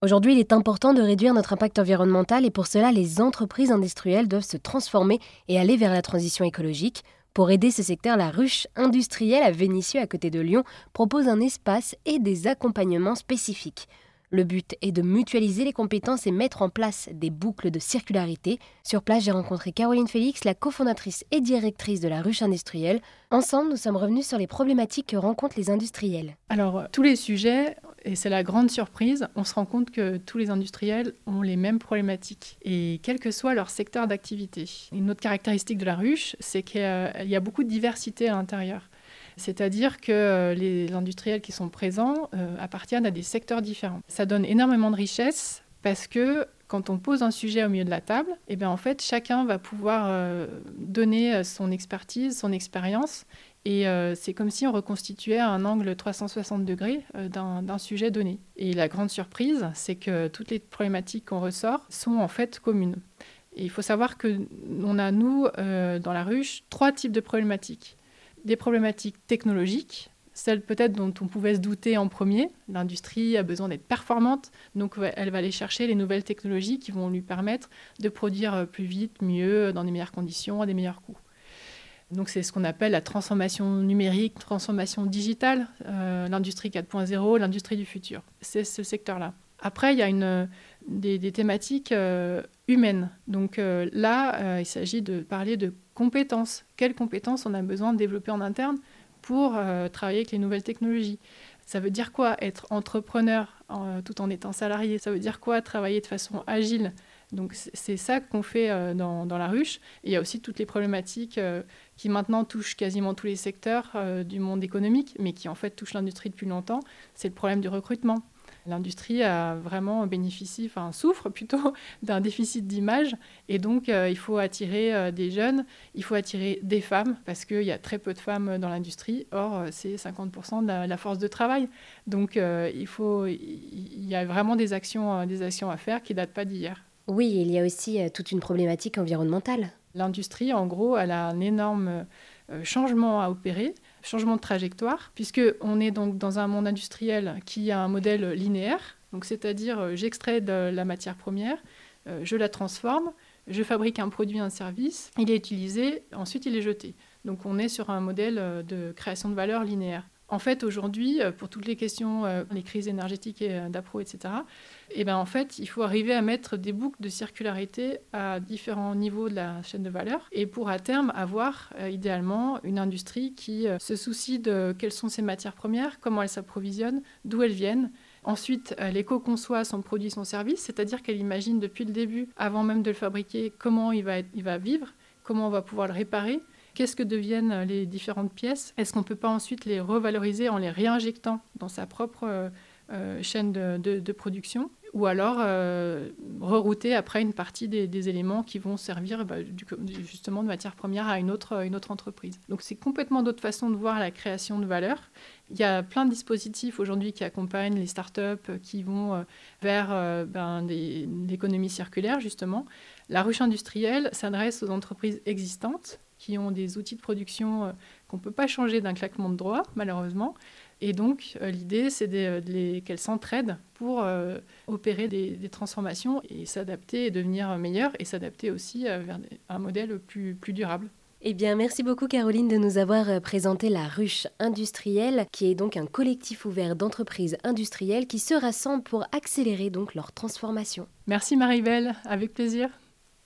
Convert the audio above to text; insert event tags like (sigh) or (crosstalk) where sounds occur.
Aujourd'hui, il est important de réduire notre impact environnemental et pour cela, les entreprises industrielles doivent se transformer et aller vers la transition écologique. Pour aider ce secteur, la ruche industrielle à Vénissieux, à côté de Lyon, propose un espace et des accompagnements spécifiques. Le but est de mutualiser les compétences et mettre en place des boucles de circularité. Sur place, j'ai rencontré Caroline Félix, la cofondatrice et directrice de la ruche industrielle. Ensemble, nous sommes revenus sur les problématiques que rencontrent les industriels. Alors, tous les sujets, et c'est la grande surprise, on se rend compte que tous les industriels ont les mêmes problématiques, et quel que soit leur secteur d'activité. Une autre caractéristique de la ruche, c'est qu'il y a beaucoup de diversité à l'intérieur. C'est-à-dire que euh, les industriels qui sont présents euh, appartiennent à des secteurs différents. Ça donne énormément de richesse parce que quand on pose un sujet au milieu de la table, eh bien en fait, chacun va pouvoir euh, donner son expertise, son expérience. Et c'est comme si on reconstituait un angle 360 degrés d'un sujet donné. Et la grande surprise, c'est que toutes les problématiques qu'on ressort sont en fait communes. Il faut savoir que on a, nous, dans la ruche, trois types de problématiques des problématiques technologiques, celles peut-être dont on pouvait se douter en premier. L'industrie a besoin d'être performante, donc elle va aller chercher les nouvelles technologies qui vont lui permettre de produire euh, plus vite, mieux, dans des meilleures conditions, à des meilleurs coûts. Donc c'est ce qu'on appelle la transformation numérique, transformation digitale, euh, l'industrie 4.0, l'industrie du futur. C'est ce secteur-là. Après, il y a des, thématiques euh, humaines. Donc là, il s'agit de parler de compétences. Quelles compétences on a besoin de développer en interne pour euh, travailler avec les nouvelles technologies Ça veut dire quoi être entrepreneur tout en étant salarié? Ça veut dire quoi travailler de façon agile? Donc c'est ça qu'on fait euh, dans, la ruche. Il y a aussi toutes les problématiques euh, qui maintenant touchent quasiment tous les secteurs du monde économique, mais qui en fait touchent l'industrie depuis longtemps. C'est le problème du recrutement l'industrie a vraiment bénéficié, enfin souffre plutôt (laughs) d'un déficit d'image. Et donc, euh, il faut attirer euh, des jeunes, il faut attirer des femmes, parce qu'il y a très peu de femmes dans l'industrie. Or, euh, c'est 50% de la, force de travail. Donc, il, faut, il y a vraiment des actions, des actions à faire qui ne datent pas d'hier. Oui, il y a aussi toute une problématique environnementale. L'industrie, en gros, elle a un énorme changement à opérer changement de trajectoire, puisqu'on est donc dans un monde industriel qui a un modèle linéaire, c'est-à-dire euh, j'extrais de la matière première, euh, je la transforme, je fabrique un produit, un service, il est utilisé, ensuite il est jeté. Donc on est sur un modèle euh, de création de valeur linéaire. En fait, aujourd'hui, euh, pour toutes les questions, euh, les crises énergétiques et euh, d'appro, etc., et ben, en fait, il faut arriver à mettre des boucles de circularité à différents niveaux de la chaîne de valeur et pour à terme avoir idéalement une industrie qui se soucie de quelles sont ses matières premières, comment elles s'approvisionnent, d'où elles viennent. Ensuite, elle éco-conçoit son produit, son service, c'est-à-dire qu'elle imagine depuis le début, avant même de le fabriquer, comment il va, il va vivre, comment on va pouvoir le réparer, qu'est-ce que deviennent les différentes pièces? Est-ce qu'on ne peut pas ensuite les revaloriser en les réinjectant dans sa propre euh, euh, chaîne de, production? Ou alors euh, rerouter après une partie des, éléments qui vont servir bah, justement de matière première à une autre, entreprise. Donc c'est complètement d'autres façons de voir la création de valeur. Il y a plein de dispositifs aujourd'hui qui accompagnent les startups qui vont vers ben, l'économie circulaire justement. La ruche industrielle s'adresse aux entreprises existantes qui ont des outils de production euh, qu'on ne peut pas changer d'un claquement de droit, malheureusement. Et donc, euh, l'idée, c'est qu'elles s'entraident pour euh, opérer des, transformations et s'adapter et devenir meilleures et s'adapter aussi vers un modèle plus, plus durable. Eh bien, merci beaucoup Caroline de nous avoir présenté la ruche industrielle, qui est donc un collectif ouvert d'entreprises industrielles qui se rassemblent pour accélérer donc leur transformation. Merci Maribel, avec plaisir.